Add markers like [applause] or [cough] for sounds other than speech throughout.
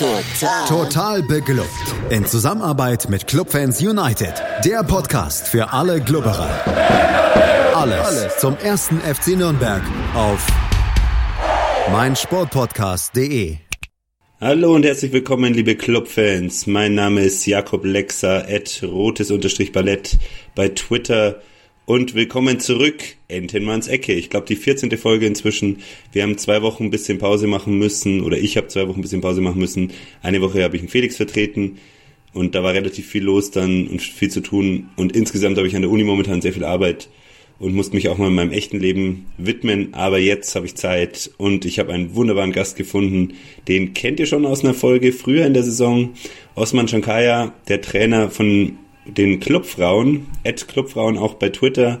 Total. Total beglückt. In Zusammenarbeit mit Clubfans United. Der Podcast für alle Glubberer. Alles, Alles zum ersten FC Nürnberg auf meinsportpodcast.de. Hallo und herzlich willkommen, liebe Clubfans. Mein Name ist Jakob Lexer, at rotes-ballett bei Twitter und willkommen zurück, Entenmanns Ecke. Ich glaube, die 14. Folge inzwischen. Wir haben zwei Wochen ein bisschen Pause machen müssen, oder ich habe zwei Wochen ein bisschen Pause machen müssen. Eine Woche habe ich einen Felix vertreten und da war relativ viel los dann und viel zu tun. Und insgesamt habe ich an der Uni momentan sehr viel Arbeit und musste mich auch mal in meinem echten Leben widmen. Aber jetzt habe ich Zeit und ich habe einen wunderbaren Gast gefunden. Den kennt ihr schon aus einer Folge früher in der Saison. Osman Shankaya, der Trainer von den Clubfrauen, at Clubfrauen auch bei Twitter,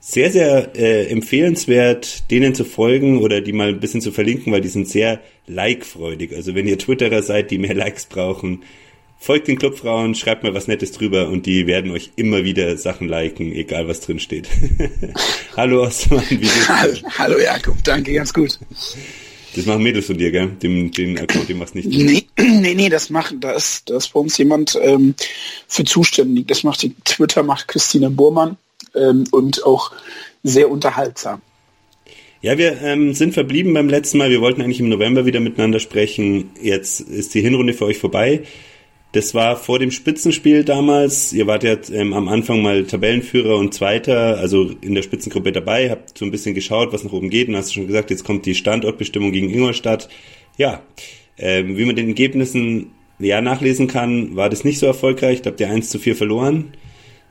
sehr, sehr äh, empfehlenswert, denen zu folgen oder die mal ein bisschen zu verlinken, weil die sind sehr like-freudig. Also wenn ihr Twitterer seid, die mehr Likes brauchen, folgt den Clubfrauen, schreibt mal was Nettes drüber und die werden euch immer wieder Sachen liken, egal was drin steht. [laughs] Hallo Osman, wie geht's? Hallo Jakob, danke, ganz gut. Das machen Mädels von dir, gell? Den, den Account, den machst nicht. Nee, [clears throat] nee, nee, das macht, da ist, da ist bei uns jemand ähm, für zuständig. Das macht die Twitter, macht Christine Burmann ähm, und auch sehr unterhaltsam. Ja, wir ähm, sind verblieben beim letzten Mal. Wir wollten eigentlich im November wieder miteinander sprechen. Jetzt ist die Hinrunde für euch vorbei. Das war vor dem Spitzenspiel damals. Ihr wart ja ähm, am Anfang mal Tabellenführer und Zweiter, also in der Spitzengruppe dabei, habt so ein bisschen geschaut, was nach oben geht und hast schon gesagt, jetzt kommt die Standortbestimmung gegen Ingolstadt. Ja, ähm, wie man den Ergebnissen ja nachlesen kann, war das nicht so erfolgreich. Da habt ihr 1 zu 4 verloren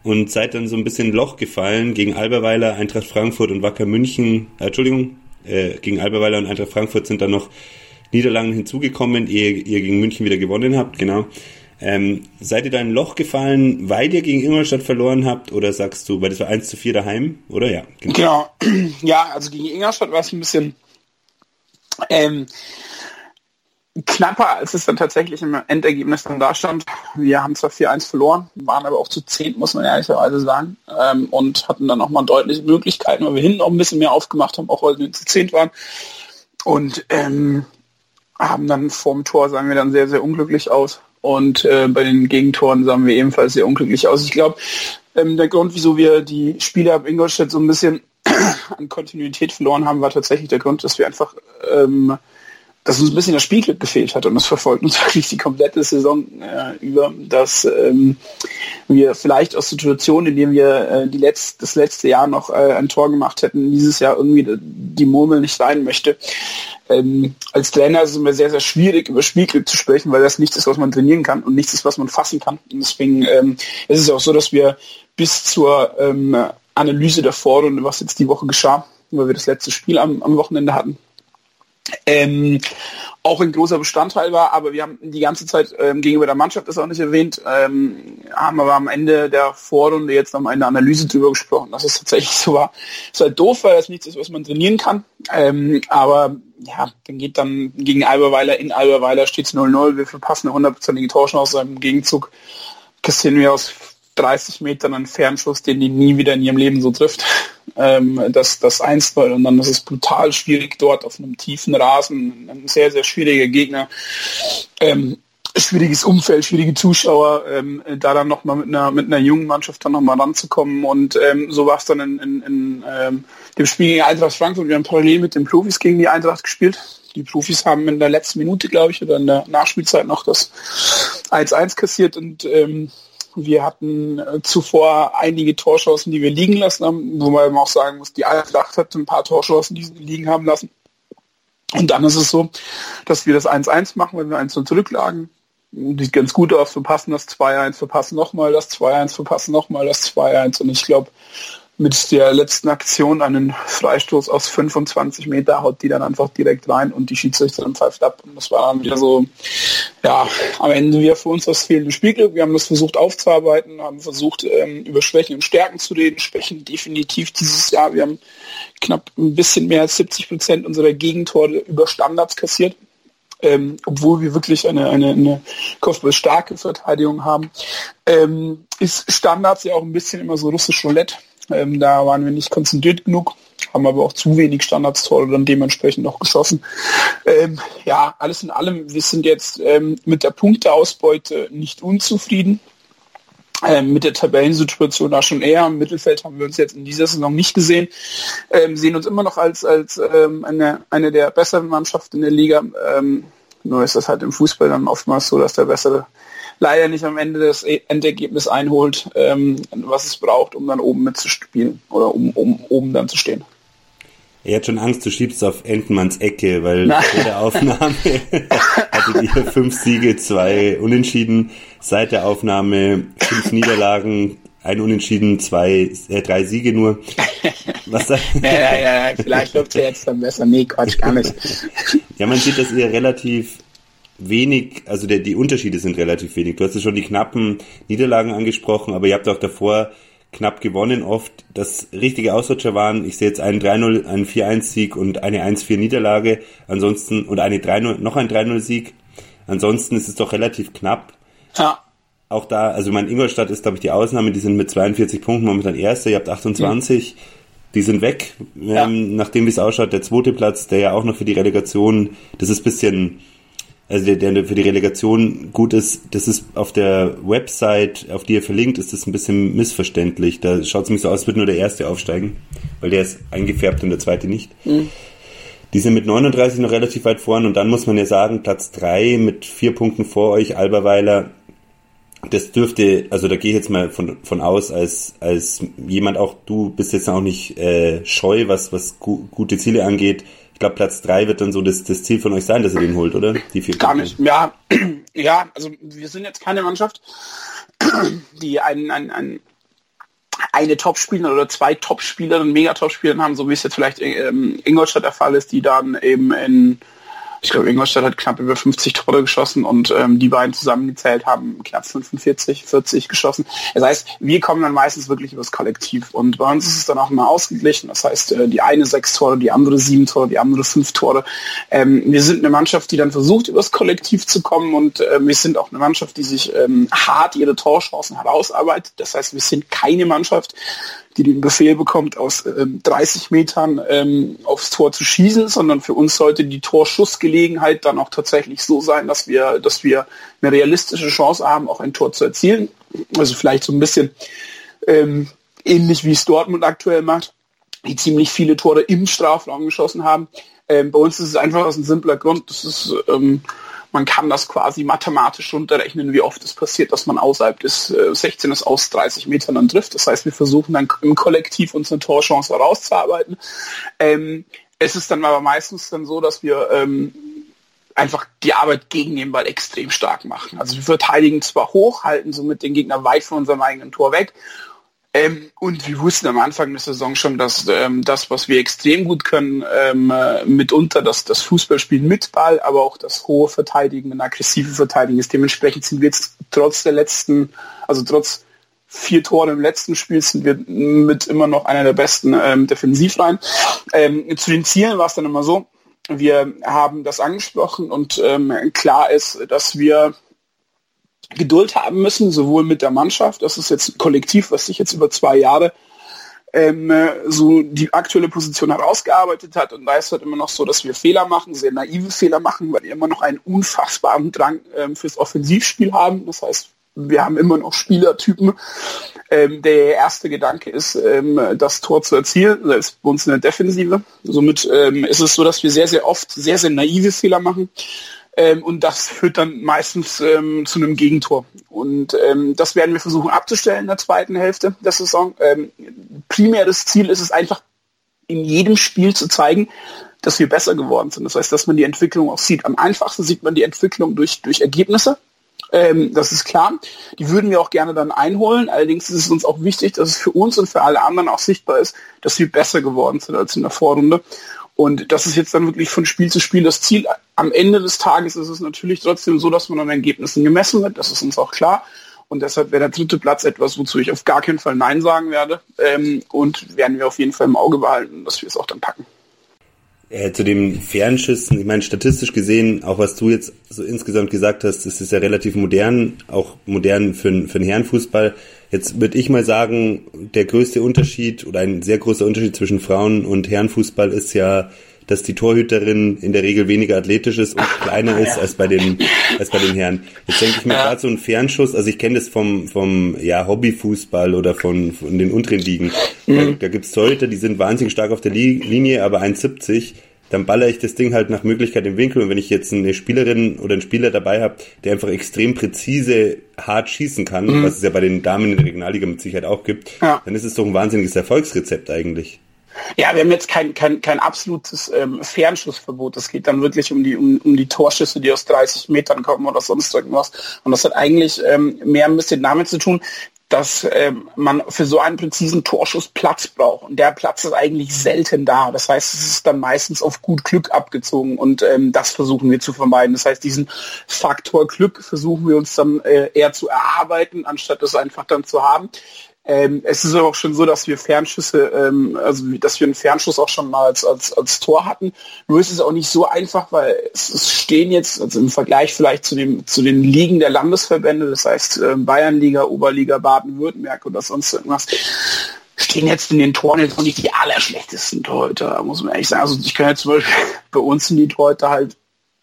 und seid dann so ein bisschen Loch gefallen gegen Alberweiler, Eintracht Frankfurt und Wacker München. Äh, Entschuldigung, äh, gegen Alberweiler und Eintracht Frankfurt sind dann noch Niederlagen hinzugekommen, ehe ihr gegen München wieder gewonnen habt, genau. Ähm, seid ihr da in ein Loch gefallen, weil ihr gegen Ingolstadt verloren habt oder sagst du, weil das war 1 zu 4 daheim, oder? Ja, genau. genau. [clears throat] Ja, also gegen Ingolstadt war es ein bisschen ähm, knapper, als es dann tatsächlich im Endergebnis dann da stand. Wir haben zwar 4-1 verloren, waren aber auch zu 10, muss man ehrlicherweise sagen, ähm, und hatten dann nochmal deutliche Möglichkeiten, weil wir hinten auch ein bisschen mehr aufgemacht haben, auch weil wir zu 10 waren. Und ähm, haben dann vorm Tor, sagen wir dann, sehr, sehr unglücklich aus. Und äh, bei den Gegentoren sahen wir ebenfalls sehr unglücklich aus. Ich glaube, ähm, der Grund, wieso wir die Spiele ab Ingolstadt so ein bisschen an Kontinuität verloren haben, war tatsächlich der Grund, dass wir einfach ähm, dass uns ein bisschen das Spielglück gefehlt hat und das verfolgt uns [laughs] wirklich die komplette Saison äh, über, dass ähm, wir vielleicht aus Situationen, in denen wir äh, die letzt, das letzte Jahr noch äh, ein Tor gemacht hätten, dieses Jahr irgendwie die Murmel nicht sein möchte. Ähm, als Trainer ist es immer sehr, sehr schwierig, über Spielglück zu sprechen, weil das nichts ist, was man trainieren kann und nichts ist, was man fassen kann. Und deswegen ähm, ist es auch so, dass wir bis zur ähm, Analyse der Vorrunde, was jetzt die Woche geschah, weil wir das letzte Spiel am, am Wochenende hatten, ähm, auch ein großer Bestandteil war, aber wir haben die ganze Zeit ähm, gegenüber der Mannschaft das auch nicht erwähnt, ähm, haben aber am Ende der Vorrunde jetzt noch eine Analyse drüber gesprochen, dass es tatsächlich so war. Ist halt doof, weil das nichts ist, was man trainieren kann. Ähm, aber ja, dann geht dann gegen Alberweiler in Alberweiler steht es 0-0, wir verpassen eine hundertprozentige Torchance im Gegenzug kassieren wir aus 30 Metern einen Fernschuss, den die nie wieder in ihrem Leben so trifft. Ähm, das, das 1 und dann ist es brutal schwierig dort auf einem tiefen Rasen, ein sehr, sehr schwieriger Gegner. Ähm, schwieriges Umfeld, schwierige Zuschauer, ähm, da dann nochmal mit einer, mit einer jungen Mannschaft dann nochmal ranzukommen und ähm, so war es dann in, in, in ähm, dem Spiel gegen Eintracht Frankfurt. Wir haben parallel mit den Profis gegen die Eintracht gespielt. Die Profis haben in der letzten Minute, glaube ich, oder in der Nachspielzeit noch das 1-1 kassiert und ähm, wir hatten äh, zuvor einige Torchancen, die wir liegen lassen haben, wo man auch sagen muss, die Eintracht hat ein paar Torchancen, die sie liegen haben lassen. Und dann ist es so, dass wir das 1-1 machen, wenn wir 1 zurücklagen. Sieht ganz gut aus, verpassen das 2-1, verpassen nochmal das 2-1, verpassen nochmal das 2-1. Und ich glaube, mit der letzten Aktion einen Freistoß aus 25 Meter haut die dann einfach direkt rein und die Schiedsrichterin pfeift ab. Und das war dann wieder so, ja, am Ende wieder für uns das fehlende Spielglück. Wir haben das versucht aufzuarbeiten, haben versucht, ähm, über Schwächen und Stärken zu reden. Schwächen definitiv dieses Jahr. Wir haben knapp ein bisschen mehr als 70 Prozent unserer Gegentore über Standards kassiert. Ähm, obwohl wir wirklich eine, eine, eine kopfballstarke Verteidigung haben, ähm, ist Standards ja auch ein bisschen immer so russisch Roulette Ähm, da waren wir nicht konzentriert genug, haben aber auch zu wenig Standardstore dann dementsprechend noch geschossen. Ähm, ja, alles in allem, wir sind jetzt ähm, mit der Punkteausbeute nicht unzufrieden. Ähm, mit der Tabellensituation da schon eher. Im Mittelfeld haben wir uns jetzt in dieser Saison nicht gesehen. Ähm, sehen uns immer noch als, als ähm, eine, eine der besseren Mannschaften in der Liga. Nur ist das halt im Fußball dann oftmals so, dass der bessere leider nicht am Ende das e- Endergebnis einholt, ähm, was es braucht, um dann oben mitzuspielen oder um, um oben dann zu stehen. Er hat schon Angst, du schiebst auf Entenmanns Ecke, weil Nein. vor der Aufnahme [laughs] hattet ihr fünf Siege, zwei Unentschieden. Seit der Aufnahme fünf Niederlagen, ein Unentschieden, zwei, äh, drei Siege nur. Was ja, ja, ja, vielleicht läuft er jetzt dann besser. Nee, Quatsch, gar nicht. [laughs] ja, man sieht, dass ihr relativ wenig, also der, die Unterschiede sind relativ wenig. Du hast ja schon die knappen Niederlagen angesprochen, aber ihr habt auch davor knapp gewonnen oft. Das richtige Ausrutscher waren, ich sehe jetzt einen 3-0, einen 4-1-Sieg und eine 1-4 Niederlage. Ansonsten, und eine 3-0, noch ein 3-0-Sieg. Ansonsten ist es doch relativ knapp. Ja. Auch da, also mein Ingolstadt ist, glaube ich, die Ausnahme, die sind mit 42 Punkten momentan Erster, ihr habt 28. Mhm. Die sind weg, ja. ähm, nachdem wie es ausschaut, der zweite Platz, der ja auch noch für die Relegation, das ist bisschen, also der, der für die Relegation gut ist, das ist auf der Website, auf die ihr verlinkt, ist das ein bisschen missverständlich. Da schaut es mich so aus, wird nur der erste aufsteigen, weil der ist eingefärbt und der zweite nicht. Mhm. Die sind mit 39 noch relativ weit vorn und dann muss man ja sagen, Platz 3 mit vier Punkten vor euch, Alberweiler, das dürfte, also da gehe ich jetzt mal von, von aus, als, als jemand auch, du bist jetzt auch nicht äh, scheu, was, was gu gute Ziele angeht, glaube, Platz 3 wird dann so das, das Ziel von euch sein, dass ihr den holt, oder? Die vier Gar nicht. Ja, [clears throat] ja, also wir sind jetzt keine Mannschaft, [clears throat] die einen, einen, einen eine Top-Spieler oder zwei Top-Spieler und Mega-Top-Spieler haben, so wie es jetzt vielleicht in ähm, Ingolstadt der Fall ist, die dann eben in ich glaube, Ingolstadt hat knapp über 50 Tore geschossen und ähm, die beiden zusammengezählt haben knapp 45, 40 geschossen. Das heißt, wir kommen dann meistens wirklich übers Kollektiv und bei uns ist es dann auch immer ausgeglichen. Das heißt, äh, die eine sechs Tore, die andere sieben Tore, die andere fünf Tore. Ähm, wir sind eine Mannschaft, die dann versucht, übers Kollektiv zu kommen und äh, wir sind auch eine Mannschaft, die sich ähm, hart ihre Torchancen herausarbeitet. Das heißt, wir sind keine Mannschaft, die den Befehl bekommt, aus ähm, 30 Metern ähm, aufs Tor zu schießen, sondern für uns sollte die Torschussgelegenheit dann auch tatsächlich so sein, dass wir, dass wir eine realistische Chance haben, auch ein Tor zu erzielen. Also vielleicht so ein bisschen ähm, ähnlich wie es Dortmund aktuell macht, die ziemlich viele Tore im Strafraum geschossen haben. Ähm, bei uns ist es einfach aus einem simpler Grund. Das ist ähm, man kann das quasi mathematisch runterrechnen, wie oft es passiert, dass man außerhalb des äh, 16 aus 30 Metern dann trifft. Das heißt, wir versuchen dann im Kollektiv unsere Torchance herauszuarbeiten. Ähm, es ist dann aber meistens dann so, dass wir ähm, einfach die Arbeit gegen den Ball extrem stark machen. Also wir verteidigen zwar hoch, halten somit den Gegner weit von unserem eigenen Tor weg ähm, und wir wussten am Anfang der Saison schon, dass ähm, das, was wir extrem gut können, ähm, äh, mitunter das, das Fußballspielen mit Ball, aber auch das hohe Verteidigen und aggressive Verteidigen ist. Dementsprechend sind wir jetzt trotz der letzten, also trotz vier Tore im letzten Spiel sind wir mit immer noch einer der besten ähm, Defensivreihen. Ähm, zu den Zielen war es dann immer so, wir haben das angesprochen und ähm, klar ist, dass wir Geduld haben müssen, sowohl mit der Mannschaft, das ist jetzt ein Kollektiv, was sich jetzt über zwei Jahre ähm, so die aktuelle Position herausgearbeitet hat. Und da ist halt immer noch so, dass wir Fehler machen, sehr naive Fehler machen, weil wir immer noch einen unfassbaren Drang ähm, fürs Offensivspiel haben. Das heißt, wir haben immer noch Spielertypen. Ähm, der erste Gedanke ist, ähm, das Tor zu erzielen, selbst bei uns in der Defensive. Somit ähm, ist es so, dass wir sehr, sehr oft sehr, sehr naive Fehler machen. Ähm, und das führt dann meistens ähm, zu einem Gegentor. Und ähm, das werden wir versuchen abzustellen in der zweiten Hälfte der Saison. Ähm, primäres Ziel ist es einfach, in jedem Spiel zu zeigen, dass wir besser geworden sind. Das heißt, dass man die Entwicklung auch sieht. Am einfachsten sieht man die Entwicklung durch, durch Ergebnisse. Ähm, das ist klar. Die würden wir auch gerne dann einholen. Allerdings ist es uns auch wichtig, dass es für uns und für alle anderen auch sichtbar ist, dass wir besser geworden sind als in der Vorrunde. Und das ist jetzt dann wirklich von Spiel zu Spiel das Ziel. Am Ende des Tages ist es natürlich trotzdem so, dass man an Ergebnissen gemessen wird. Das ist uns auch klar. Und deshalb wäre der dritte Platz etwas, wozu ich auf gar keinen Fall Nein sagen werde. Ähm, und werden wir auf jeden Fall im Auge behalten, dass wir es auch dann packen. Äh, zu den Fernschüssen, ich meine, statistisch gesehen, auch was du jetzt so insgesamt gesagt hast, es ist ja relativ modern, auch modern für, für den Herrenfußball. Jetzt würde ich mal sagen, der größte Unterschied oder ein sehr großer Unterschied zwischen Frauen- und Herrenfußball ist ja, dass die Torhüterin in der Regel weniger athletisch ist und kleiner ist als bei den als bei den Herren. Jetzt denke ich mir ja. gerade so ein Fernschuss, also ich kenne das vom vom ja Hobbyfußball oder von, von den unteren Ligen. Mhm. Da, da gibt's Torhüter, die sind wahnsinnig stark auf der Linie, aber 1,70 dann baller ich das Ding halt nach Möglichkeit im Winkel. Und wenn ich jetzt eine Spielerin oder einen Spieler dabei habe, der einfach extrem präzise hart schießen kann, mhm. was es ja bei den Damen in der Regionalliga mit Sicherheit auch gibt, ja. dann ist es doch ein wahnsinniges Erfolgsrezept eigentlich. Ja, wir haben jetzt kein, kein, kein absolutes ähm, Fernschussverbot. Es geht dann wirklich um die, um, um die Torschüsse, die aus 30 Metern kommen oder sonst irgendwas. Und das hat eigentlich ähm, mehr ein bisschen damit zu tun, dass ähm, man für so einen präzisen Torschuss Platz braucht. Und der Platz ist eigentlich selten da. Das heißt, es ist dann meistens auf gut Glück abgezogen und ähm, das versuchen wir zu vermeiden. Das heißt, diesen Faktor Glück versuchen wir uns dann äh, eher zu erarbeiten, anstatt es einfach dann zu haben. Ähm, es ist aber auch schon so, dass wir Fernschüsse, ähm, also dass wir einen Fernschuss auch schon mal als, als, als Tor hatten. Nur ist es auch nicht so einfach, weil es, es stehen jetzt, also im Vergleich vielleicht zu, dem, zu den Ligen der Landesverbände, das heißt äh, Bayernliga, Oberliga, Baden-Württemberg oder sonst irgendwas, stehen jetzt in den Toren jetzt auch nicht die allerschlechtesten Torhüter, muss man ehrlich sagen. Also ich kann jetzt zum Beispiel [laughs] bei uns sind die Torhüter halt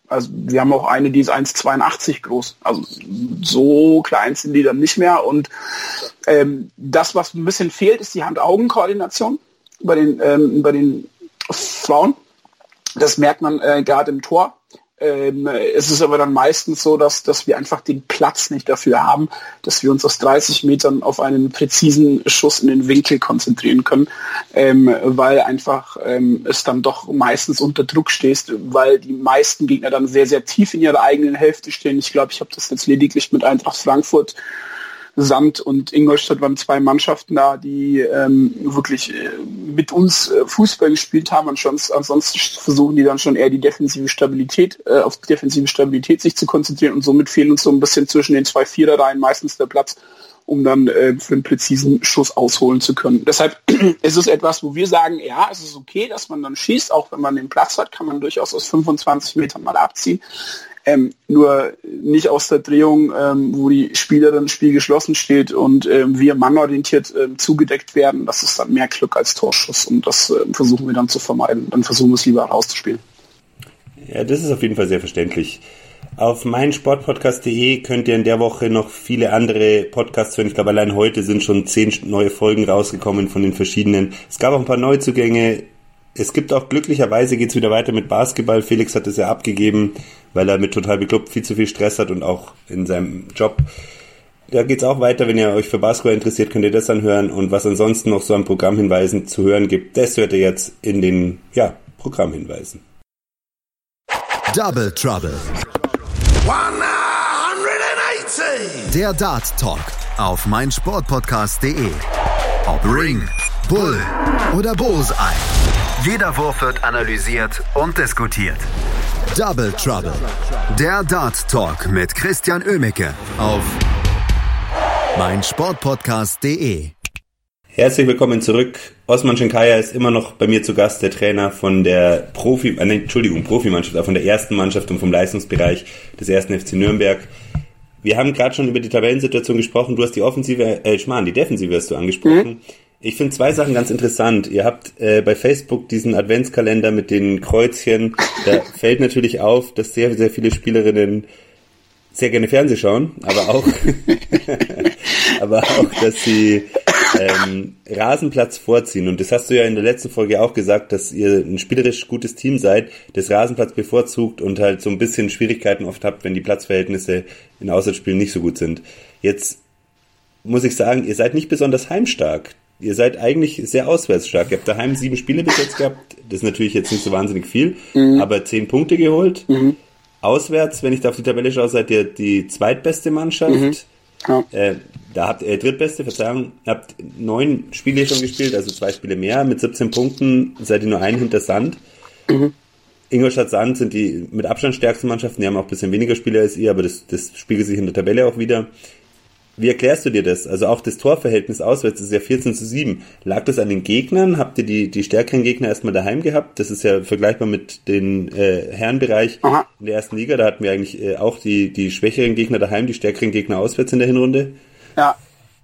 also wir haben auch eine, die ist 1,82 groß. Also so klein sind die dann nicht mehr. Und ähm, das, was ein bisschen fehlt, ist die Hand-Augen-Koordination bei den, ähm, bei den Frauen. Das merkt man äh, gerade im Tor. Ähm, es ist aber dann meistens so, dass, dass wir einfach den Platz nicht dafür haben, dass wir uns aus 30 Metern auf einen präzisen Schuss in den Winkel konzentrieren können, ähm, weil einfach ähm, es dann doch meistens unter Druck stehst, weil die meisten Gegner dann sehr, sehr tief in ihrer eigenen Hälfte stehen. Ich glaube, ich habe das jetzt lediglich mit Eintracht Frankfurt Sand und Ingolstadt waren zwei Mannschaften da, die ähm, wirklich äh, mit uns äh, Fußball gespielt haben und schon, ansonsten versuchen die dann schon eher die defensive Stabilität, äh, auf die defensive Stabilität sich zu konzentrieren und somit fehlen uns so ein bisschen zwischen den zwei Viererreihen meistens der Platz, um dann äh, für einen präzisen Schuss ausholen zu können. Deshalb [clears throat] ist es etwas, wo wir sagen, ja, es ist okay, dass man dann schießt, auch wenn man den Platz hat, kann man durchaus aus 25 Metern mal abziehen. Ähm, nur nicht aus der Drehung, ähm, wo die Spielerin das Spiel geschlossen steht und ähm, wir mannorientiert ähm, zugedeckt werden. Das ist dann mehr Glück als Torschuss und das äh, versuchen wir dann zu vermeiden. Dann versuchen wir es lieber rauszuspielen. Ja, das ist auf jeden Fall sehr verständlich. Auf meinsportpodcast.de könnt ihr in der Woche noch viele andere Podcasts hören. Ich glaube, allein heute sind schon zehn neue Folgen rausgekommen von den verschiedenen. Es gab auch ein paar Neuzugänge. Es gibt auch glücklicherweise geht's wieder weiter mit Basketball. Felix hat es ja abgegeben, weil er mit total bekloppt viel zu viel Stress hat und auch in seinem Job. Da geht's auch weiter, wenn ihr euch für Basketball interessiert, könnt ihr das anhören. Und was ansonsten noch so an Programmhinweisen zu hören gibt, das hört ihr jetzt in den ja, Programmhinweisen. Double Trouble. 180. Der Dart Talk auf meinsportpodcast.de. Ob Ring, Bull oder Bullseye. Jeder Wurf wird analysiert und diskutiert. Double Trouble. Der Dart Talk mit Christian Ömicke auf meinsportpodcast.de. Herzlich willkommen zurück. Osman Schenkaya ist immer noch bei mir zu Gast, der Trainer von der Profi, äh, Entschuldigung, Profimannschaft, auch von der ersten Mannschaft und vom Leistungsbereich des ersten FC Nürnberg. Wir haben gerade schon über die Tabellensituation gesprochen. Du hast die Offensive, äh, Schmarrn, die Defensive hast du angesprochen. Mhm. Ich finde zwei Sachen ganz interessant. Ihr habt äh, bei Facebook diesen Adventskalender mit den Kreuzchen. Da [laughs] fällt natürlich auf, dass sehr, sehr viele Spielerinnen sehr gerne Fernseh schauen, aber auch, [laughs] aber auch, dass sie ähm, Rasenplatz vorziehen. Und das hast du ja in der letzten Folge auch gesagt, dass ihr ein spielerisch gutes Team seid, das Rasenplatz bevorzugt und halt so ein bisschen Schwierigkeiten oft habt, wenn die Platzverhältnisse in Auswärtsspielen nicht so gut sind. Jetzt muss ich sagen, ihr seid nicht besonders heimstark ihr seid eigentlich sehr auswärtsstark. Ihr habt daheim sieben Spiele bis jetzt gehabt. Das ist natürlich jetzt nicht so wahnsinnig viel, mhm. aber zehn Punkte geholt. Mhm. Auswärts, wenn ich da auf die Tabelle schaue, seid ihr die zweitbeste Mannschaft. Mhm. Ja. Äh, da habt ihr äh, drittbeste, Verzeihung, habt neun Spiele schon gespielt, also zwei Spiele mehr. Mit 17 Punkten seid ihr nur ein hinter Sand. Mhm. Ingolstadt Sand sind die mit Abstand stärksten Mannschaften, die haben auch ein bisschen weniger Spiele als ihr, aber das, das spiegelt sich in der Tabelle auch wieder. Wie erklärst du dir das? Also auch das Torverhältnis auswärts ist ja 14 zu 7. Lag das an den Gegnern? Habt ihr die, die stärkeren Gegner erstmal daheim gehabt? Das ist ja vergleichbar mit den äh, Herrenbereich Aha. in der ersten Liga. Da hatten wir eigentlich äh, auch die, die schwächeren Gegner daheim, die stärkeren Gegner auswärts in der Hinrunde. Ja,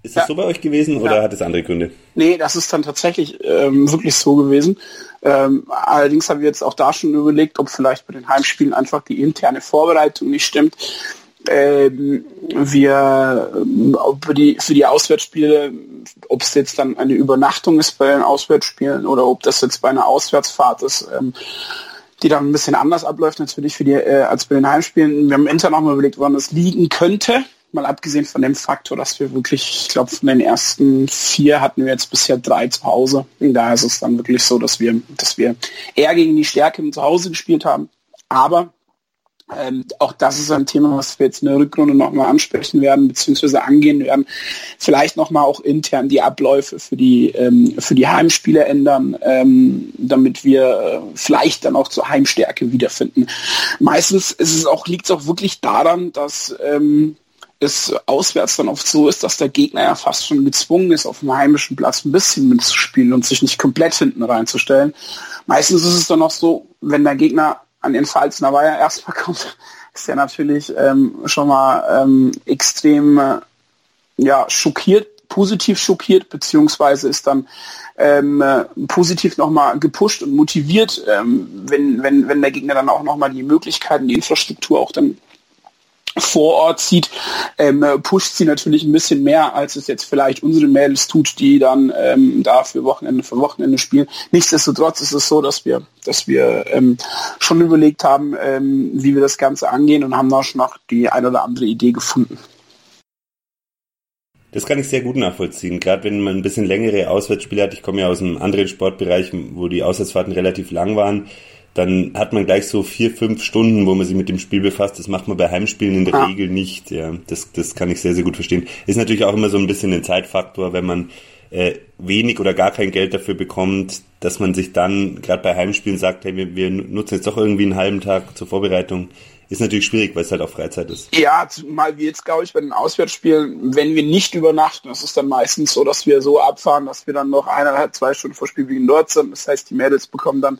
ist das ja. so bei euch gewesen oder ja. hat es andere Gründe? Nee, das ist dann tatsächlich ähm, wirklich so gewesen. Ähm, allerdings haben wir jetzt auch da schon überlegt, ob vielleicht bei den Heimspielen einfach die interne Vorbereitung nicht stimmt. Ähm, wir für die, für die Auswärtsspiele, ob es jetzt dann eine Übernachtung ist bei den Auswärtsspielen oder ob das jetzt bei einer Auswärtsfahrt ist, ähm, die dann ein bisschen anders abläuft natürlich für die, äh, als bei den Heimspielen. Wir haben intern auch mal überlegt, woran das liegen könnte mal abgesehen von dem Faktor, dass wir wirklich, ich glaube, von den ersten vier hatten wir jetzt bisher drei zu Hause. Und daher ist es dann wirklich so, dass wir, dass wir eher gegen die Stärke im Zuhause gespielt haben. Aber ähm, auch das ist ein Thema, was wir jetzt in der Rückrunde nochmal ansprechen werden, beziehungsweise angehen werden. Vielleicht nochmal auch intern die Abläufe für die, ähm, für die Heimspiele ändern, ähm, damit wir äh, vielleicht dann auch zur Heimstärke wiederfinden. Meistens ist es auch, liegt es auch wirklich daran, dass ähm, es auswärts dann oft so ist, dass der Gegner ja fast schon gezwungen ist, auf dem heimischen Platz ein bisschen mitzuspielen und sich nicht komplett hinten reinzustellen. Meistens ist es dann auch so, wenn der Gegner an den Pfalzner Weiher erstmal [laughs] kommt, ist er natürlich ähm, schon mal ähm, extrem äh, ja, schockiert, positiv schockiert, beziehungsweise ist dann ähm, äh, positiv nochmal gepusht und motiviert, ähm, wenn, wenn, wenn der Gegner dann auch nochmal die Möglichkeiten, die Infrastruktur auch dann vor Ort sieht, ähm, pusht sie natürlich ein bisschen mehr, als es jetzt vielleicht unsere Mädels tut, die dann ähm, da für Wochenende für Wochenende spielen. Nichtsdestotrotz ist es so, dass wir, dass wir ähm, schon überlegt haben, ähm, wie wir das Ganze angehen und haben da schon noch die eine oder andere Idee gefunden. Das kann ich sehr gut nachvollziehen, gerade wenn man ein bisschen längere Auswärtsspiele hat. Ich komme ja aus einem anderen Sportbereich, wo die Auswärtsfahrten relativ lang waren dann hat man gleich so vier, fünf Stunden, wo man sich mit dem Spiel befasst. Das macht man bei Heimspielen in der ja. Regel nicht. Ja, das, das kann ich sehr, sehr gut verstehen. Ist natürlich auch immer so ein bisschen ein Zeitfaktor, wenn man äh, wenig oder gar kein Geld dafür bekommt, dass man sich dann gerade bei Heimspielen sagt, hey, wir, wir nutzen jetzt doch irgendwie einen halben Tag zur Vorbereitung. Ist natürlich schwierig, weil es halt auch Freizeit ist. Ja, mal wie jetzt, glaube ich, bei den Auswärtsspielen, wenn wir nicht übernachten, das ist dann meistens so, dass wir so abfahren, dass wir dann noch eineinhalb, zwei Stunden vor Spielbeginn dort sind. Das heißt, die Mädels bekommen dann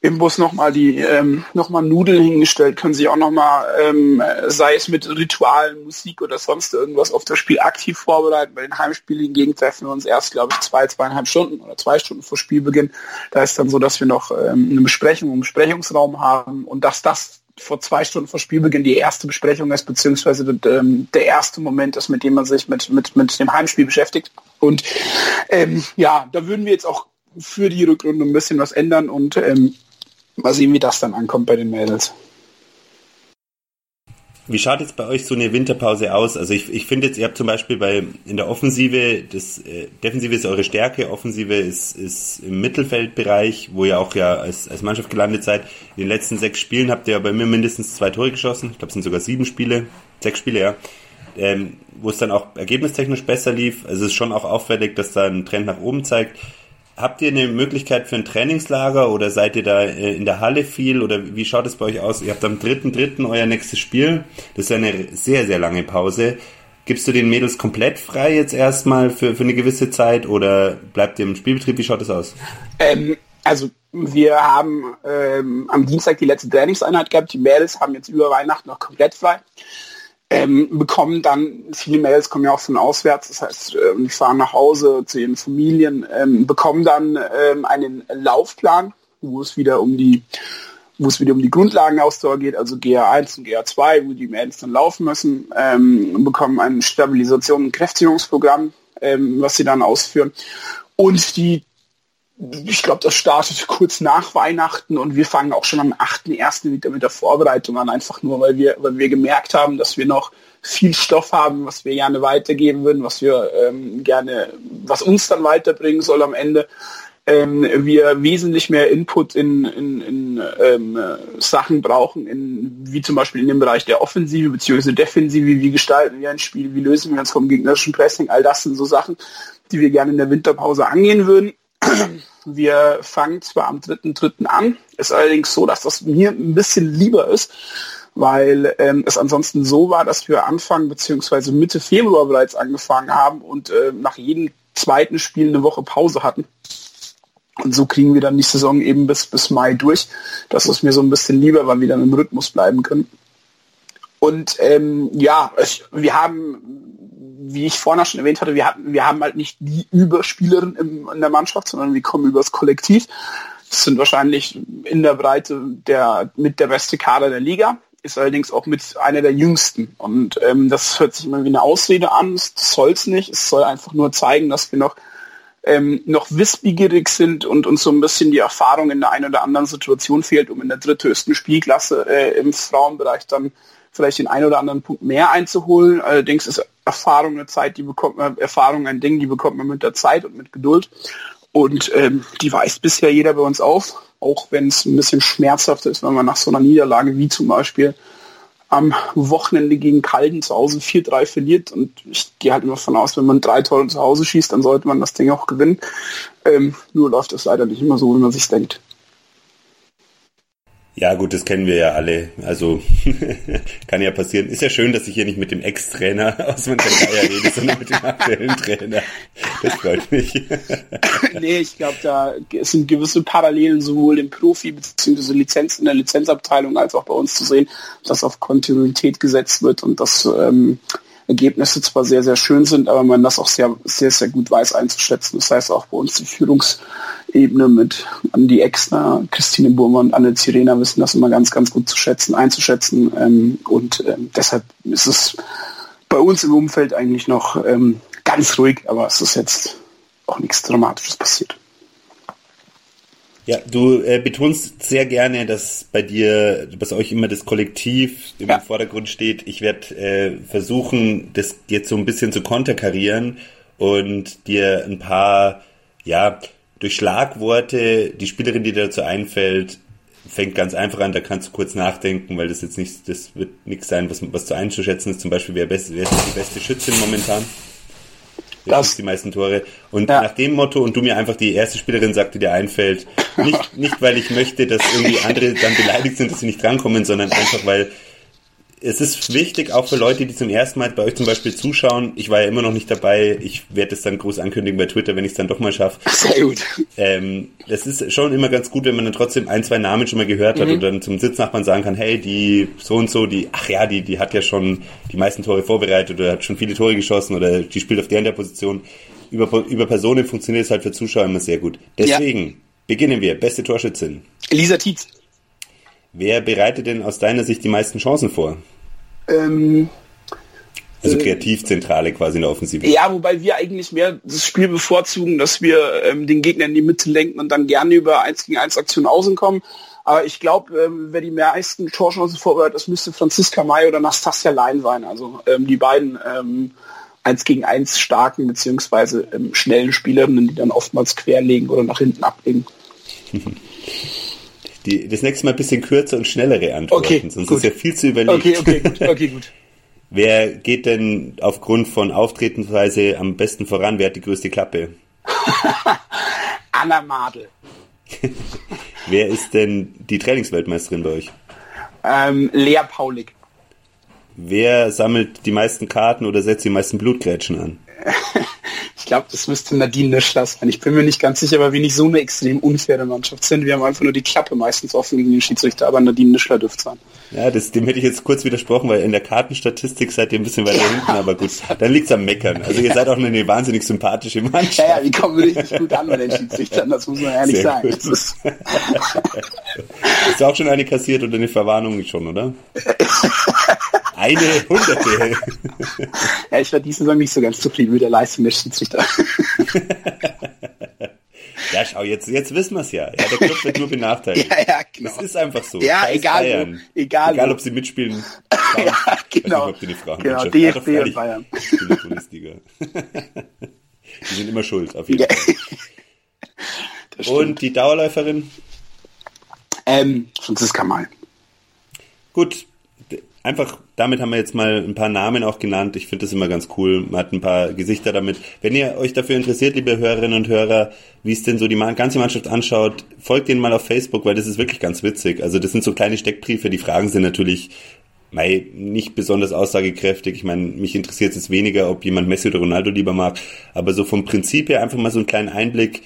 im Bus nochmal die ähm, nochmal Nudeln hingestellt, können sich auch nochmal, ähm, sei es mit Ritualen, Musik oder sonst irgendwas auf das Spiel aktiv vorbereiten. Bei den Heimspielen hingegen treffen wir uns erst, glaube ich, zwei, zweieinhalb Stunden oder zwei Stunden vor Spielbeginn. Da ist dann so, dass wir noch ähm, eine Besprechung einen Besprechungsraum haben und dass das vor zwei Stunden vor Spielbeginn die erste Besprechung ist, beziehungsweise ähm, der erste Moment ist, mit dem man sich mit, mit, mit dem Heimspiel beschäftigt. Und ähm, ja, da würden wir jetzt auch für die Rückrunde ein bisschen was ändern und ähm, Mal sehen, wie das dann ankommt bei den Mädels. Wie schaut jetzt bei euch so eine Winterpause aus? Also ich, ich finde jetzt, ihr habt zum Beispiel bei in der Offensive, das äh, Defensive ist eure Stärke, Offensive ist, ist im Mittelfeldbereich, wo ihr auch ja als, als Mannschaft gelandet seid. In den letzten sechs Spielen habt ihr ja bei mir mindestens zwei Tore geschossen. Ich glaube, es sind sogar sieben Spiele, sechs Spiele, ja. Ähm, wo es dann auch ergebnistechnisch besser lief. Also es ist schon auch auffällig, dass da ein Trend nach oben zeigt. Habt ihr eine Möglichkeit für ein Trainingslager oder seid ihr da äh, in der Halle viel oder wie schaut es bei euch aus? Ihr habt am 3.3. euer nächstes Spiel. Das ist eine sehr, sehr lange Pause. Gibst du den Mädels komplett frei jetzt erstmal für, für eine gewisse Zeit oder bleibt ihr im Spielbetrieb? Wie schaut es aus? Ähm, also wir haben ähm, am Dienstag die letzte Trainingseinheit gehabt. Die Mädels haben jetzt über Weihnachten noch komplett frei ähm, bekommen dann, viele Mails kommen ja auch von auswärts, das heißt, äh, die fahren nach Hause zu ihren Familien, ähm, bekommen dann ähm, einen Laufplan, wo es wieder um die wo es wieder um die Grundlagenausdauer geht, also GA1 und GA2, wo die Mails dann laufen müssen, ähm, bekommen ein Stabilisation- und Kräftigungsprogramm, ähm, was sie dann ausführen. Und die ich glaube, das startet kurz nach Weihnachten und wir fangen auch schon am 8.1. wieder mit der Vorbereitung an, einfach nur, weil wir, weil wir gemerkt haben, dass wir noch viel Stoff haben, was wir gerne weitergeben würden, was wir ähm, gerne, was uns dann weiterbringen soll am Ende. Ähm, wir wesentlich mehr Input in, in, in ähm, Sachen brauchen, in, wie zum Beispiel in dem Bereich der Offensive bzw. Defensive, wie gestalten wir ein Spiel, wie lösen wir uns vom gegnerischen Pressing, all das sind so Sachen, die wir gerne in der Winterpause angehen würden. Wir fangen zwar am 3.3. an, ist allerdings so, dass das mir ein bisschen lieber ist, weil ähm, es ansonsten so war, dass wir Anfang bzw. Mitte Februar bereits angefangen haben und äh, nach jedem zweiten Spiel eine Woche Pause hatten. Und so kriegen wir dann die Saison eben bis, bis Mai durch. Das ist mir so ein bisschen lieber, weil wir dann im Rhythmus bleiben können. Und ähm, ja, es, wir haben, wie ich vorhin schon erwähnt hatte, wir, hatten, wir haben halt nicht die Überspielerin im, in der Mannschaft, sondern wir kommen übers Kollektiv. Das sind wahrscheinlich in der Breite der mit der beste Kader der Liga, ist allerdings auch mit einer der jüngsten. Und ähm, das hört sich immer wie eine Ausrede an, das soll es nicht. Es soll einfach nur zeigen, dass wir noch ähm, noch wissbegierig sind und uns so ein bisschen die Erfahrung in der einen oder anderen Situation fehlt, um in der dritthöchsten Spielklasse äh, im Frauenbereich dann vielleicht den einen oder anderen Punkt mehr einzuholen. Allerdings ist Erfahrung eine Zeit, die bekommt man, Erfahrung ein Ding, die bekommt man mit der Zeit und mit Geduld. Und ähm, die weist bisher jeder bei uns auf, auch wenn es ein bisschen schmerzhaft ist, wenn man nach so einer Niederlage wie zum Beispiel am Wochenende gegen Kalden zu Hause 4-3 verliert. Und ich gehe halt immer davon aus, wenn man drei Tore zu Hause schießt, dann sollte man das Ding auch gewinnen. Ähm, nur läuft es leider nicht immer so, wie man sich denkt. Ja, gut, das kennen wir ja alle. Also [laughs] kann ja passieren. Ist ja schön, dass ich hier nicht mit dem Ex-Trainer [laughs] aus Montevideo rede, sondern mit dem aktuellen Trainer. Das freut mich. [laughs] nee, ich glaube, da sind gewisse Parallelen sowohl im Profi- bzw. Lizenz in der Lizenzabteilung als auch bei uns zu sehen, dass auf Kontinuität gesetzt wird und dass ähm, Ergebnisse zwar sehr, sehr schön sind, aber man das auch sehr, sehr, sehr gut weiß einzuschätzen. Das heißt auch bei uns die Führungs- Ebene mit Andi Exner, Christine Burmer und Anne Zirena wissen das immer ganz, ganz gut zu schätzen, einzuschätzen. Ähm, und ähm, deshalb ist es bei uns im Umfeld eigentlich noch ähm, ganz ruhig, aber es ist jetzt auch nichts Dramatisches passiert. Ja, du äh, betonst sehr gerne, dass bei dir, bei euch immer das Kollektiv im ja. Vordergrund steht. Ich werde äh, versuchen, das jetzt so ein bisschen zu konterkarieren und dir ein paar, ja, durch Schlagworte, die Spielerin, die dir dazu einfällt, fängt ganz einfach an, da kannst du kurz nachdenken, weil das jetzt nicht, das wird nichts sein, was, was zu einzuschätzen ist. Zum Beispiel, wer, best, wer ist die beste Schützin momentan? Wer das, die meisten Tore? Und ja. nach dem Motto, und du mir einfach die erste Spielerin sagt, die dir einfällt, nicht, nicht weil ich möchte, dass irgendwie andere dann beleidigt sind, dass sie nicht drankommen, sondern einfach weil es ist wichtig, auch für Leute, die zum ersten Mal bei euch zum Beispiel zuschauen. Ich war ja immer noch nicht dabei. Ich werde es dann groß ankündigen bei Twitter, wenn ich es dann doch mal schaffe. [laughs] Sehr gut. Ähm, das ist schon immer ganz gut, wenn man dann trotzdem ein, zwei Namen schon mal gehört hat mhm. und dann zum Sitznachbarn sagen kann, hey, die so und so, die, ach ja, die, die hat ja schon die meisten Tore vorbereitet oder hat schon viele Tore geschossen oder die spielt auf der in der Position. Über, über Personen funktioniert es halt für Zuschauer immer sehr gut. Deswegen ja. beginnen wir. Beste Torschützin. Lisa Tietz. Wer bereitet denn aus deiner Sicht die meisten Chancen vor? Ähm, also äh, Kreativzentrale quasi in der Offensive. Ja, wobei wir eigentlich mehr das Spiel bevorzugen, dass wir ähm, den Gegner in die Mitte lenken und dann gerne über 1 gegen 1 Aktionen außen kommen. Aber ich glaube, ähm, wer die meisten Torchancen vorbereitet, das müsste Franziska May oder Nastasia Lein sein. Also ähm, die beiden ähm, 1 gegen 1 starken beziehungsweise ähm, schnellen Spielerinnen, die dann oftmals querlegen oder nach hinten ablegen. [laughs] Die, das nächste Mal ein bisschen kürzer und schnellere Antworten, okay, sonst gut. ist ja viel zu überlegen. Okay, okay, gut, okay, gut. [laughs] Wer geht denn aufgrund von Auftretensweise am besten voran? Wer hat die größte Klappe? [laughs] Anna Madel. [laughs] Wer ist denn die Trainingsweltmeisterin bei euch? Ähm, Lea Paulik. Wer sammelt die meisten Karten oder setzt die meisten Blutgrätschen an? Ich glaube, das müsste Nadine Nischler sein. Ich bin mir nicht ganz sicher, weil wir nicht so eine extrem unfaire Mannschaft sind. Wir haben einfach nur die Klappe meistens offen gegen den Schiedsrichter, aber Nadine Nischler dürfte sein. Ja, das, dem hätte ich jetzt kurz widersprochen, weil in der Kartenstatistik seid ihr ein bisschen weiter ja, hinten, aber gut, dann liegt's am Meckern. Also ihr seid auch eine wahnsinnig sympathische Mannschaft. Ja, ja, die kommen richtig gut an bei den Schiedsrichtern, das muss man ehrlich Sehr sagen. Gut. Ist [laughs] Hast du auch schon eine kassiert oder eine Verwarnung schon, oder? [laughs] Eine Hunderte. [laughs] ja, ich war diese Saison nicht so ganz zufrieden mit der Leistung der Schiedsrichter. [laughs] ja, schau, jetzt, jetzt wissen wir es ja. ja. Der Club wird nur benachteiligt. [laughs] Ja, ja, genau. Das ist einfach so. Ja, Scheiß egal. Bayern. Wo, egal, egal ob sie mitspielen. ja, genau. Nicht, die genau, DFB und Bayern. Der Bundesliga. die sind immer schuld, auf jeden Fall. Und die Dauerläuferin? Ähm, Franziska Mal. Gut, einfach, damit haben wir jetzt mal ein paar Namen auch genannt. Ich finde das immer ganz cool. Man hat ein paar Gesichter damit. Wenn ihr euch dafür interessiert, liebe Hörerinnen und Hörer, wie es denn so die ganze Mannschaft anschaut, folgt denen mal auf Facebook, weil das ist wirklich ganz witzig. Also das sind so kleine Steckbriefe. Die Fragen sind natürlich mei, nicht besonders aussagekräftig. Ich meine, mich interessiert es weniger, ob jemand Messi oder Ronaldo lieber mag, aber so vom Prinzip her einfach mal so einen kleinen Einblick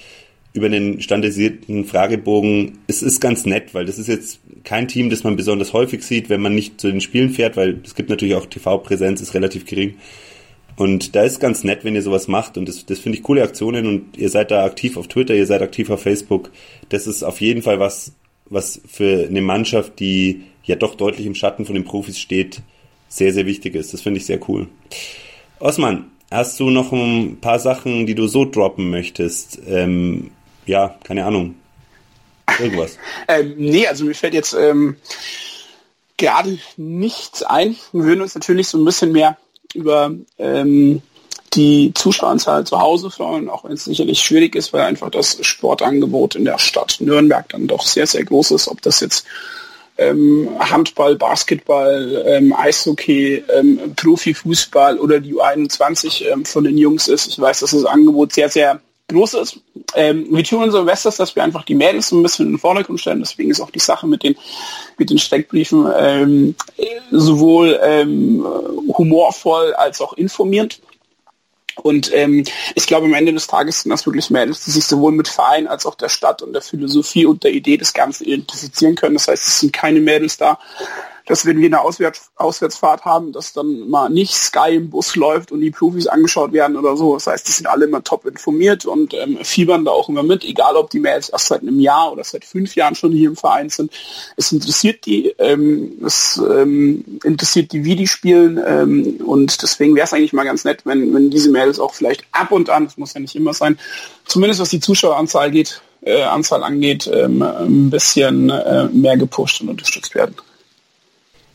über den standardisierten Fragebogen. Es ist ganz nett, weil das ist jetzt kein Team, das man besonders häufig sieht, wenn man nicht zu den Spielen fährt, weil es gibt natürlich auch TV-Präsenz, ist relativ gering. Und da ist ganz nett, wenn ihr sowas macht und das, das finde ich coole Aktionen und ihr seid da aktiv auf Twitter, ihr seid aktiv auf Facebook. Das ist auf jeden Fall was, was für eine Mannschaft, die ja doch deutlich im Schatten von den Profis steht, sehr, sehr wichtig ist. Das finde ich sehr cool. Osman, hast du noch ein paar Sachen, die du so droppen möchtest? Ähm, ja, keine Ahnung. Irgendwas. [laughs] ähm, nee, also mir fällt jetzt ähm, gerade nichts ein. Wir würden uns natürlich so ein bisschen mehr über ähm, die Zuschaueranzahl zu Hause freuen, auch wenn es sicherlich schwierig ist, weil einfach das Sportangebot in der Stadt Nürnberg dann doch sehr, sehr groß ist. Ob das jetzt ähm, Handball, Basketball, ähm, Eishockey, ähm, Profifußball oder die U21 ähm, von den Jungs ist. Ich weiß, dass das Angebot sehr, sehr groß ist. Ähm, wir tun unser Bestes, dass wir einfach die Mädels ein bisschen in den Vordergrund stellen. Deswegen ist auch die Sache mit den, mit den Steckbriefen ähm, sowohl ähm, humorvoll als auch informierend. Und ähm, ich glaube, am Ende des Tages sind das wirklich Mädels, die sich sowohl mit Verein als auch der Stadt und der Philosophie und der Idee des Ganzen identifizieren können. Das heißt, es sind keine Mädels da, dass wenn wir eine Auswärts Auswärtsfahrt haben, dass dann mal nicht Sky im Bus läuft und die Profis angeschaut werden oder so. Das heißt, die sind alle immer top informiert und ähm, fiebern da auch immer mit, egal ob die Mails erst seit einem Jahr oder seit fünf Jahren schon hier im Verein sind. Es interessiert die, ähm, es ähm, interessiert die, wie die spielen ähm, und deswegen wäre es eigentlich mal ganz nett, wenn, wenn diese Mails auch vielleicht ab und an, das muss ja nicht immer sein, zumindest was die Zuschaueranzahl geht, äh, Anzahl angeht, ähm, ein bisschen äh, mehr gepusht und unterstützt werden.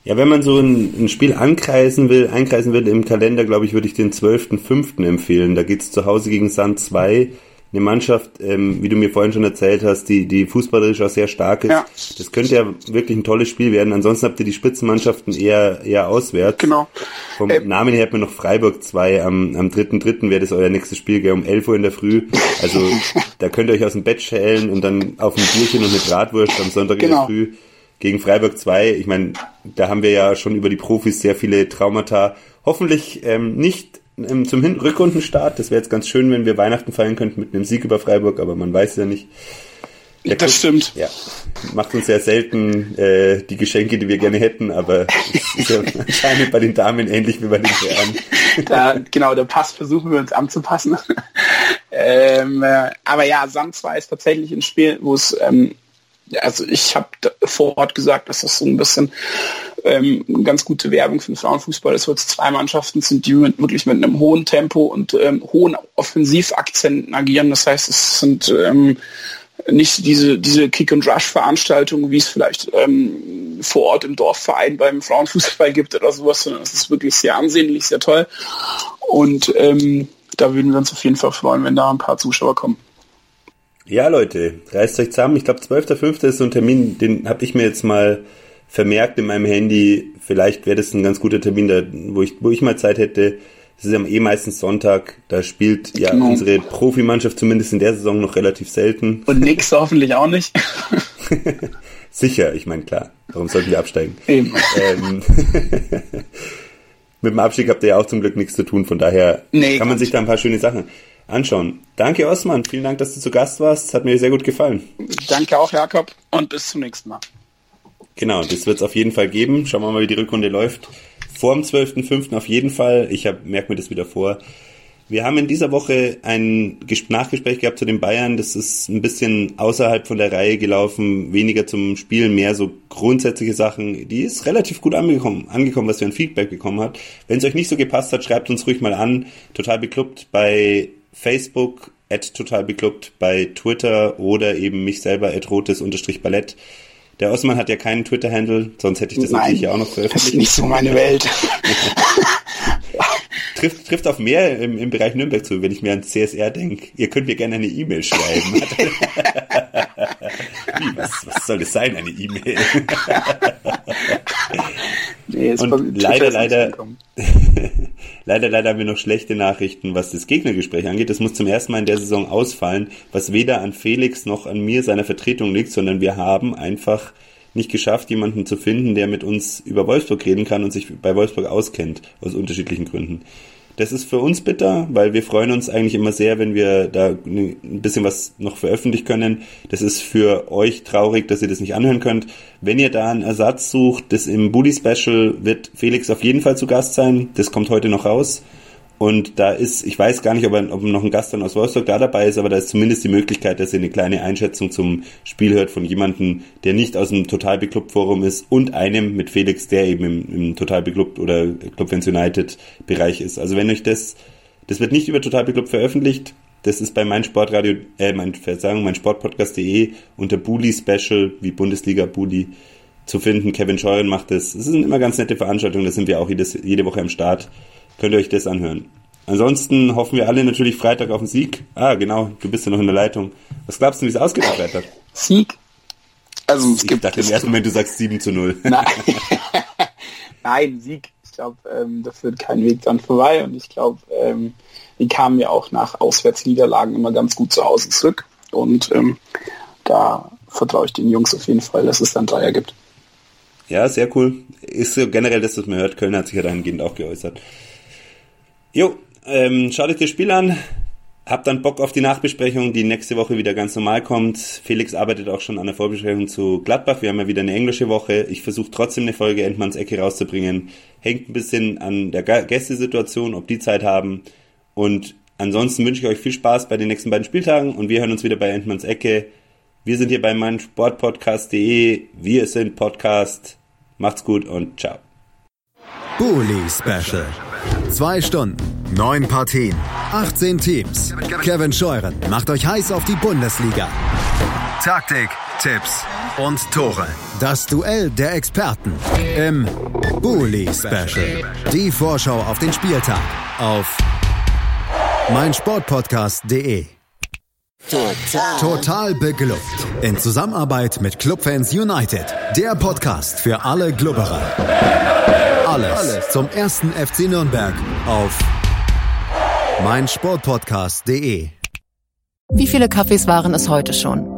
Ja, wenn man so ein, ein, Spiel ankreisen will, einkreisen will im Kalender, glaube ich, würde ich den 12.05. empfehlen. Da geht's zu Hause gegen Sand 2. Eine Mannschaft, ähm, wie du mir vorhin schon erzählt hast, die, die fußballerisch auch sehr stark ist. Ja. Das könnte ja wirklich ein tolles Spiel werden. Ansonsten habt ihr die Spitzenmannschaften eher, eher auswärts. Genau. Vom ähm. Namen her hat man noch Freiburg 2. Am, am 3.3. wäre das euer nächstes Spiel, gell, um 11 Uhr in der Früh. Also [laughs] da könnt ihr euch aus dem Bett schälen und dann auf ein Bierchen und eine Bratwurst am Sonntag genau. in der genau. Früh gegen Freiburg 2. Ich meine, da haben wir ja schon über die Profis sehr viele Traumata. Hoffentlich ähm, nicht ähm, zum Hin Rückrundenstart. Das wäre jetzt ganz schön, wenn wir Weihnachten feiern könnten mit einem Sieg über Freiburg, aber man weiß ja nicht. Der das Club, stimmt. Ja, macht uns sehr selten äh, die Geschenke, die wir gerne hätten, aber es ist ja [laughs] anscheinend bei den Damen ähnlich wie bei den Herren. Da, genau, der Pass versuchen wir uns anzupassen. [laughs] ähm, äh, aber ja, Sand 2 ist tatsächlich ein Spiel, wo es ähm, also ich habe vor Ort gesagt, dass das so ein bisschen ähm, ganz gute Werbung für den Frauenfußball ist, weil es zwei Mannschaften sind, die mit, wirklich mit einem hohen Tempo und ähm, hohen Offensivakzenten agieren. Das heißt, es sind ähm, nicht diese, diese Kick-and-Rush-Veranstaltungen, wie es vielleicht ähm, vor Ort im Dorfverein beim Frauenfußball gibt oder sowas, sondern es ist wirklich sehr ansehnlich, sehr toll. Und ähm, da würden wir uns auf jeden Fall freuen, wenn da ein paar Zuschauer kommen. Ja, Leute, reißt euch zusammen. Ich glaube, 12.05. ist so ein Termin, den habe ich mir jetzt mal vermerkt in meinem Handy. Vielleicht wäre das ein ganz guter Termin, da, wo, ich, wo ich mal Zeit hätte. Es ist ja eh meistens Sonntag. Da spielt ja genau. unsere Profimannschaft zumindest in der Saison noch relativ selten. Und nix hoffentlich auch nicht. [laughs] Sicher, ich meine, klar. Warum sollten wir absteigen? Eben. Ähm, [laughs] mit dem Abstieg habt ihr ja auch zum Glück nichts zu tun. Von daher nee, kann man sich da ein paar schöne Sachen anschauen. Danke, Osman. Vielen Dank, dass du zu Gast warst. Hat mir sehr gut gefallen. Danke auch, Jakob. Und bis zum nächsten Mal. Genau, das wird es auf jeden Fall geben. Schauen wir mal, wie die Rückrunde läuft. Vor dem 12.05. auf jeden Fall. Ich merke mir das wieder vor. Wir haben in dieser Woche ein Nachgespräch gehabt zu den Bayern. Das ist ein bisschen außerhalb von der Reihe gelaufen, weniger zum Spielen, mehr so grundsätzliche Sachen. Die ist relativ gut angekommen, angekommen was wir an Feedback bekommen hat. Wenn es euch nicht so gepasst hat, schreibt uns ruhig mal an. Total beklubbt bei Facebook, at total beklubbt bei Twitter oder eben mich selber at rotes-ballett. Der Osman hat ja keinen Twitter-Handle, sonst hätte ich das Nein, natürlich ja auch noch veröffentlicht. Das ist nicht so meine Welt. [laughs] trifft, trifft auf mehr im, im Bereich Nürnberg zu, wenn ich mir an CSR denke. Ihr könnt mir gerne eine E-Mail schreiben. [laughs] [laughs] Was, was soll das sein, eine E-Mail? [laughs] nee, Und leider, leider, [laughs] leider, leider haben wir noch schlechte Nachrichten, was das Gegnergespräch angeht. Das muss zum ersten Mal in der Saison ausfallen, was weder an Felix noch an mir seiner Vertretung liegt, sondern wir haben einfach nicht geschafft, jemanden zu finden, der mit uns über Wolfsburg reden kann und sich bei Wolfsburg auskennt, aus unterschiedlichen Gründen. Das ist für uns bitter, weil wir freuen uns eigentlich immer sehr, wenn wir da ein bisschen was noch veröffentlichen können. Das ist für euch traurig, dass ihr das nicht anhören könnt. Wenn ihr da einen Ersatz sucht, das im Bully Special wird Felix auf jeden Fall zu Gast sein. Das kommt heute noch raus. Und da ist, ich weiß gar nicht, ob, ob noch ein Gast dann aus Wolfsburg da dabei ist, aber da ist zumindest die Möglichkeit, dass ihr eine kleine Einschätzung zum Spiel hört von jemandem, der nicht aus dem Total Beklubbt Forum ist und einem mit Felix, der eben im, im Total Beklubbt oder Club Fans United Bereich ist. Also wenn euch das, das wird nicht über Total Beklubbt veröffentlicht, das ist bei mein Sportradio, äh, mein Versagen, mein Sportpodcast.de unter Bully Special, wie Bundesliga Bully zu finden. Kevin Scheuren macht das. Es sind immer ganz nette Veranstaltungen, da sind wir auch jedes, jede Woche am Start könnt ihr euch das anhören. Ansonsten hoffen wir alle natürlich Freitag auf den Sieg. Ah, genau, du bist ja noch in der Leitung. Was glaubst du, wie es ausgeht am Freitag? Sieg? Also es ich gibt. dachte im ersten Moment, du sagst 7 zu 0. Nein, [laughs] [laughs] Nein Sieg. Ich glaube, ähm, da führt kein Weg dran vorbei und ich glaube, ähm, die kamen ja auch nach Auswärtsniederlagen immer ganz gut zu Hause zurück und ähm, da vertraue ich den Jungs auf jeden Fall, dass es dann Dreier gibt. Ja, sehr cool. Ist so generell das, was man hört. Köln hat sich ja dahingehend auch geäußert. Jo, ähm, schaut euch das Spiel an. Habt dann Bock auf die Nachbesprechung, die nächste Woche wieder ganz normal kommt. Felix arbeitet auch schon an der Vorbesprechung zu Gladbach. Wir haben ja wieder eine englische Woche. Ich versuche trotzdem eine Folge Endmanns Ecke rauszubringen. Hängt ein bisschen an der Gästesituation, ob die Zeit haben. Und ansonsten wünsche ich euch viel Spaß bei den nächsten beiden Spieltagen und wir hören uns wieder bei Endmanns Ecke. Wir sind hier bei meinsportpodcast.de. Wir sind Podcast. Macht's gut und ciao. Bully Special. Zwei Stunden, neun Partien, 18 Teams. Kevin Scheuren macht euch heiß auf die Bundesliga. Taktik, Tipps und Tore. Das Duell der Experten im Bully Special. Die Vorschau auf den Spieltag auf meinsportpodcast.de. Total. Total beglückt. In Zusammenarbeit mit Clubfans United. Der Podcast für alle Glubberer. Alles, zum ersten FC Nürnberg auf meinsportpodcast.de. Wie viele Kaffees waren es heute schon?